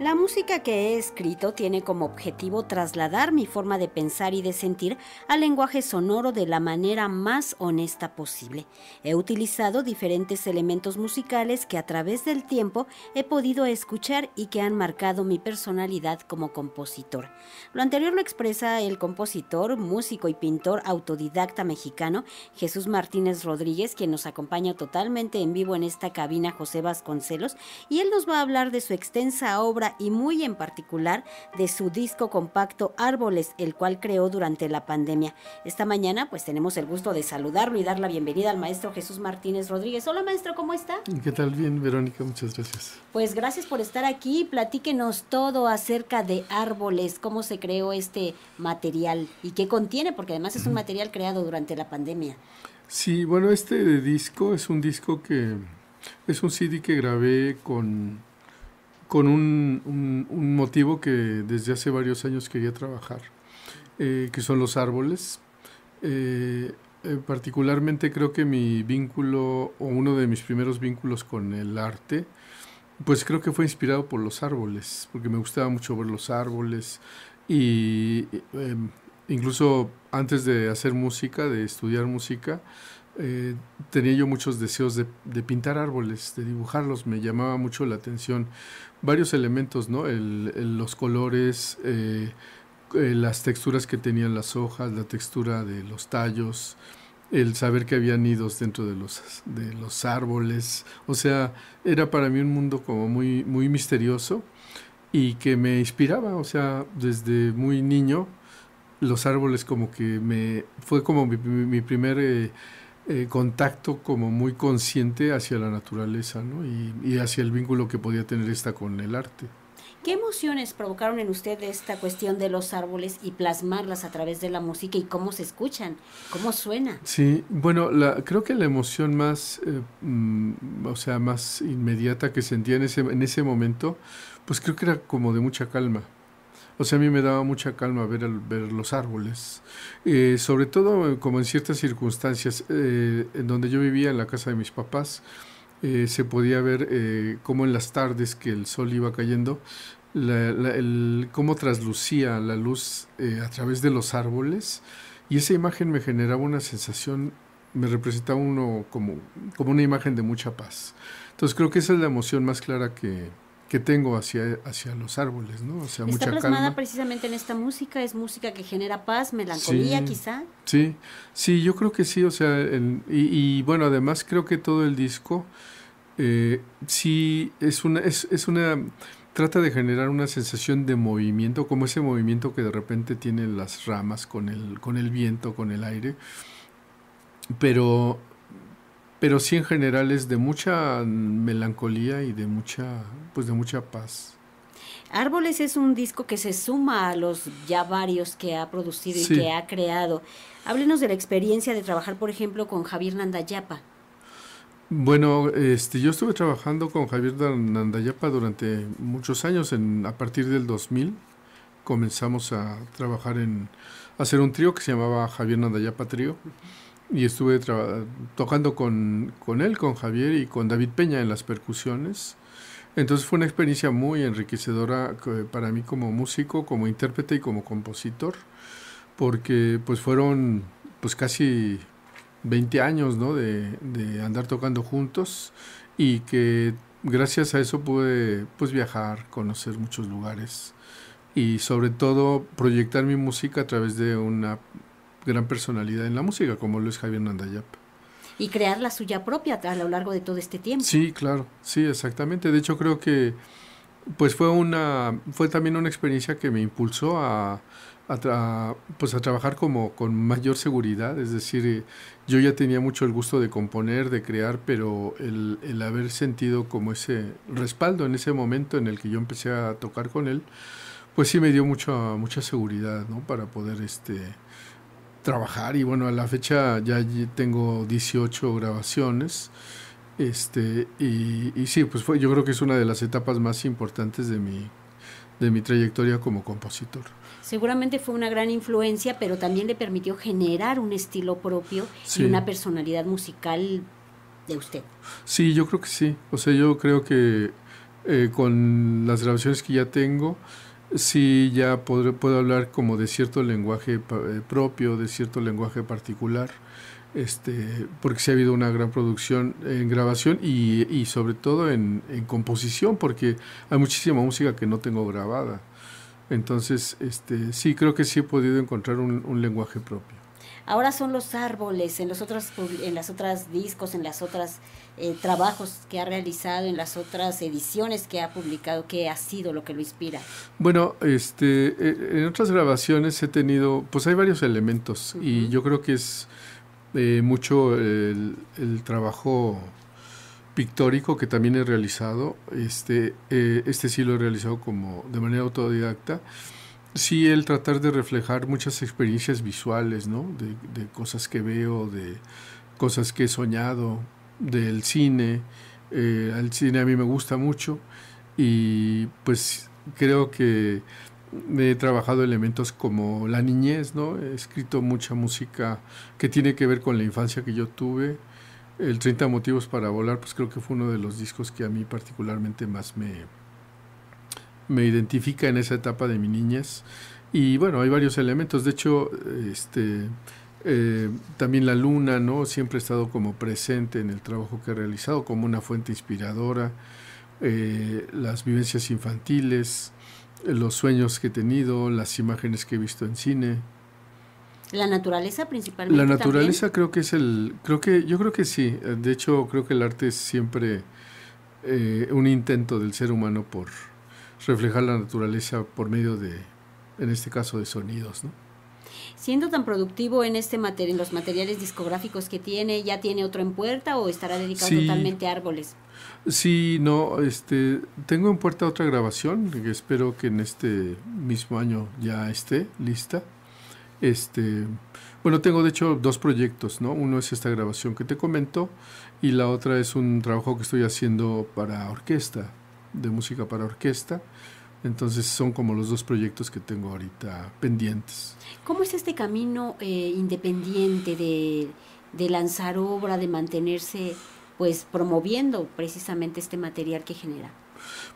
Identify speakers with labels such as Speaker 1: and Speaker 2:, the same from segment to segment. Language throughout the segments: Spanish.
Speaker 1: La música que he escrito tiene como objetivo trasladar mi forma de pensar y de sentir al lenguaje sonoro de la manera más honesta posible. He utilizado diferentes elementos musicales que a través del tiempo he podido escuchar y que han marcado mi personalidad como compositor. Lo anterior lo expresa el compositor, músico y pintor autodidacta mexicano Jesús Martínez Rodríguez, quien nos acompaña totalmente en vivo en esta cabina José Vasconcelos, y él nos va a hablar de su extensa obra y muy en particular de su disco compacto Árboles, el cual creó durante la pandemia. Esta mañana pues tenemos el gusto de saludarlo y dar la bienvenida al maestro Jesús Martínez Rodríguez. Hola maestro, ¿cómo está?
Speaker 2: ¿Qué tal? Bien, Verónica, muchas gracias.
Speaker 1: Pues gracias por estar aquí. Platíquenos todo acerca de Árboles, cómo se creó este material y qué contiene, porque además es un material creado durante la pandemia.
Speaker 2: Sí, bueno, este disco es un disco que es un CD que grabé con con un, motivo que desde hace varios años quería trabajar, eh, que son los árboles. Eh, eh, particularmente creo que mi vínculo, o uno de mis primeros vínculos con el arte, pues creo que fue inspirado por los árboles, porque me gustaba mucho ver los árboles y em, incluso antes de hacer música, de estudiar música, eh, tenía yo muchos deseos de, pintar árboles, de dibujarlos, me llamaba mucho la atención varios elementos, ¿no? los colores, eh, eh, las texturas que tenían las hojas, la textura de los tallos, el saber que había nidos dentro de los, de los árboles, o sea, era para mí un mundo como muy, muy misterioso y que me inspiraba, o sea, desde muy niño, los árboles como que me, fue como mi, primer... Eh, contacto como muy consciente hacia la naturaleza ¿no? y, hacia el vínculo que podía tener esta con el arte.
Speaker 1: ¿Qué emociones provocaron en usted esta cuestión de los árboles y plasmarlas a través de la música y cómo se escuchan, cómo suena?
Speaker 2: Sí, bueno, la, creo que la emoción más, eh, mm, o sea, más inmediata que sentía en ese, en ese momento, pues creo que era como de mucha calma. O sea, a mí me daba mucha calma ver, los árboles, eh, sobre todo eh, como en ciertas circunstancias, eh, en donde yo vivía en la casa de mis papás, se podía ver cómo en las tardes que el sol iba cayendo, cómo traslucía la luz a través de los árboles, y esa imagen me generaba una sensación, me representaba uno como, como una imagen de mucha paz. Entonces creo que esa es la emoción más clara que, que tengo hacia, hacia los árboles, ¿no? O sea,
Speaker 1: Está plasmada precisamente en esta música, es música que genera paz, melancolía quizá.
Speaker 2: Sí, sí, yo creo que sí, o sea, y, bueno, además creo que todo el disco eh, sí es una, es, es una, trata de generar una sensación de movimiento, como ese movimiento que de repente tienen las ramas con el, con el viento, con el aire, pero pero sí en general es de mucha melancolía y de mucha, pues de mucha paz.
Speaker 1: Árboles es un disco que se suma a los ya varios que ha producido y que ha creado. Háblenos de la experiencia de trabajar, por ejemplo, con Javier Nandayapa.
Speaker 2: Bueno, este, yo estuve trabajando con Javier Nandayapa durante muchos años. En, a partir del 2000 comenzamos a trabajar en hacer un trío que se llamaba Javier Nandayapa Trío y estuve tocando con, con, él, con Javier y con David Peña en las percusiones. Entonces fue una experiencia muy enriquecedora para mí como músico, como intérprete y como compositor, porque pues fueron pues casi 20 años ¿no? de, de andar tocando juntos y que gracias a eso pude pues viajar, conocer muchos lugares y sobre todo proyectar mi música a través de una gran personalidad en la música, como lo es Javier Nandayap.
Speaker 1: Y crear la suya propia a lo largo de todo este tiempo.
Speaker 2: Sí, claro, sí, exactamente. De hecho, creo que pues fue una fue también una experiencia que me impulsó a, a, pues a trabajar como con mayor seguridad, es decir, yo ya tenía mucho el gusto de componer, de crear, pero el, el haber sentido como ese respaldo en ese momento en el que yo empecé a tocar con él, pues sí me dio mucha mucha seguridad, ¿no? Para poder este trabajar y bueno, a la fecha ya tengo 18 grabaciones. Este, y, y, sí, pues fue, yo creo que es una de las etapas más importantes de mi, de mi trayectoria como compositor.
Speaker 1: Seguramente fue una gran influencia, pero también le permitió generar un estilo propio y una personalidad musical de usted.
Speaker 2: Sí, yo creo que sí. O sea, yo creo que eh, con las grabaciones que ya tengo, sí ya puedo hablar como de cierto lenguaje eh, propio, de cierto lenguaje particular, este, porque sí ha habido una gran producción en grabación y, y sobre todo en, composición, porque hay muchísima música que no tengo grabada. Entonces, este, sí, creo que sí he podido encontrar un lenguaje propio.
Speaker 1: Ahora son los árboles en los otros en las otras discos, en las otras eh, trabajos que ha realizado, en las otras ediciones que ha publicado, ¿qué ha sido lo que lo inspira?
Speaker 2: Bueno, este, eh, en otras grabaciones he tenido, pues hay varios elementos y yo creo que es eh, mucho el, el, trabajo pictórico que también he realizado. Este, este sí lo he realizado como de manera autodidacta Sí, el tratar de reflejar muchas experiencias visuales, ¿no? De, cosas que veo, de cosas que he soñado, del cine. Eh, el cine a mí me gusta mucho y pues creo que he trabajado elementos como la niñez, ¿no? He escrito mucha música que tiene que ver con la infancia que yo tuve. El 30 motivos para volar, pues creo que fue uno de los discos que a mí particularmente más me, me identifica en esa etapa de mi niñez. Y bueno, hay varios elementos. De hecho, este, eh, también la luna, ¿no? Siempre ha estado como presente en el trabajo que he realizado, como una fuente inspiradora. Eh, las vivencias infantiles, los sueños que he tenido, las imágenes que he visto en cine.
Speaker 1: La naturaleza principalmente.
Speaker 2: La naturaleza creo que es el, creo que, yo creo que sí. De hecho, creo que el arte es siempre eh, un intento del ser humano por, reflejar la naturaleza por medio de, en este caso, de sonidos, ¿no?
Speaker 1: Siendo tan productivo en este en los materiales discográficos que tiene, ¿ya tiene otro en puerta o estará dedicado totalmente a árboles?
Speaker 2: Sí, no, este, tengo en puerta otra grabación que espero que en este mismo año ya esté lista. Este, bueno, tengo de hecho dos proyectos, ¿no? Uno es esta grabación que te comento y la otra es un trabajo que estoy haciendo para orquesta, de música para orquesta. Entonces son como los dos proyectos que tengo ahorita pendientes.
Speaker 1: ¿Cómo es este camino eh, independiente de, de, lanzar obra, de mantenerse pues promoviendo precisamente este material que genera?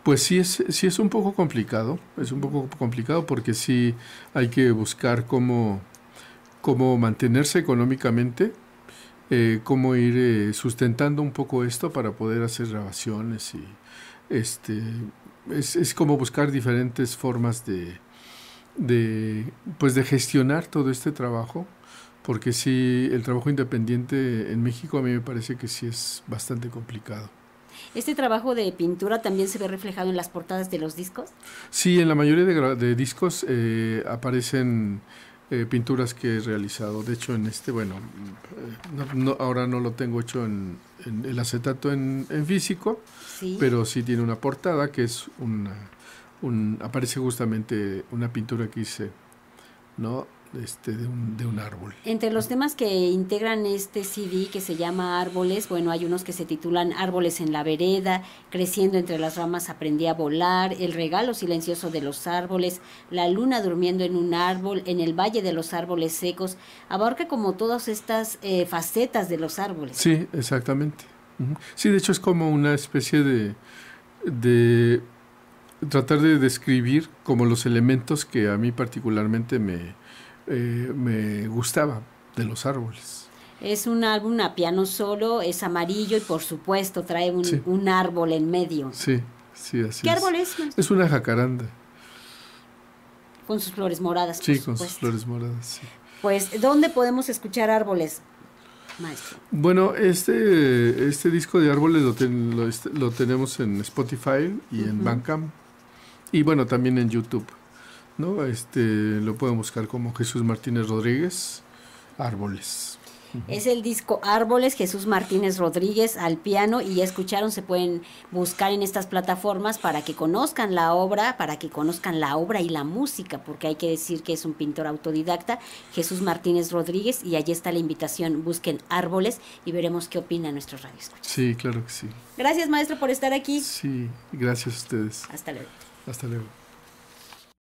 Speaker 2: Pues sí es, sí es un poco complicado, es un poco complicado porque sí hay que buscar cómo, cómo mantenerse económicamente, eh, cómo ir eh, sustentando un poco esto para poder hacer grabaciones y, este, es, es como buscar diferentes formas de, de, pues de gestionar todo este trabajo, porque sí, el trabajo independiente en México a mí me parece que sí es bastante complicado.
Speaker 1: ¿Este trabajo de pintura también se ve reflejado en las portadas de los discos?
Speaker 2: Sí, en la mayoría de, de discos eh, aparecen eh, pinturas que he realizado. De hecho, en este, bueno, eh, ahora no lo tengo hecho en, el acetato en, físico, pero sí tiene una portada que es una, un, aparece justamente una pintura que hice, ¿no? Este, de, un, de un árbol.
Speaker 1: Entre los temas que integran este CD que se llama Árboles, bueno, hay unos que se titulan Árboles en la vereda, Creciendo entre las ramas aprendí a volar, El regalo silencioso de los árboles, La luna durmiendo en un árbol, En el valle de los árboles secos, abarca como todas estas eh, facetas de los árboles.
Speaker 2: Sí, exactamente. Sí, de hecho es como una especie de, de tratar de describir como los elementos que a mí particularmente me, eh, me gustaba de los árboles.
Speaker 1: Es un álbum a piano solo, es amarillo y por supuesto trae un, árbol en medio.
Speaker 2: Sí, sí, así
Speaker 1: ¿Qué árbol es?
Speaker 2: Es una jacaranda.
Speaker 1: Con sus flores moradas.
Speaker 2: Sí, con sus flores moradas.
Speaker 1: Pues, ¿dónde podemos escuchar árboles? Maestro.
Speaker 2: Bueno, este, este disco de árboles lo, lo, tenemos en Spotify y en Bandcamp. Y bueno, también en YouTube. ¿No? Este, lo pueden buscar como Jesús Martínez Rodríguez, Árboles.
Speaker 1: Es el disco Árboles, Jesús Martínez Rodríguez al piano y ya escucharon, se pueden buscar en estas plataformas para que conozcan la obra, para que conozcan la obra y la música, porque hay que decir que es un pintor autodidacta, Jesús Martínez Rodríguez, y allí está la invitación, busquen Árboles y veremos qué opina nuestro radio.
Speaker 2: Sí, claro que sí.
Speaker 1: Gracias maestro por estar aquí.
Speaker 2: Sí, gracias a ustedes.
Speaker 1: Hasta luego.
Speaker 2: Hasta luego.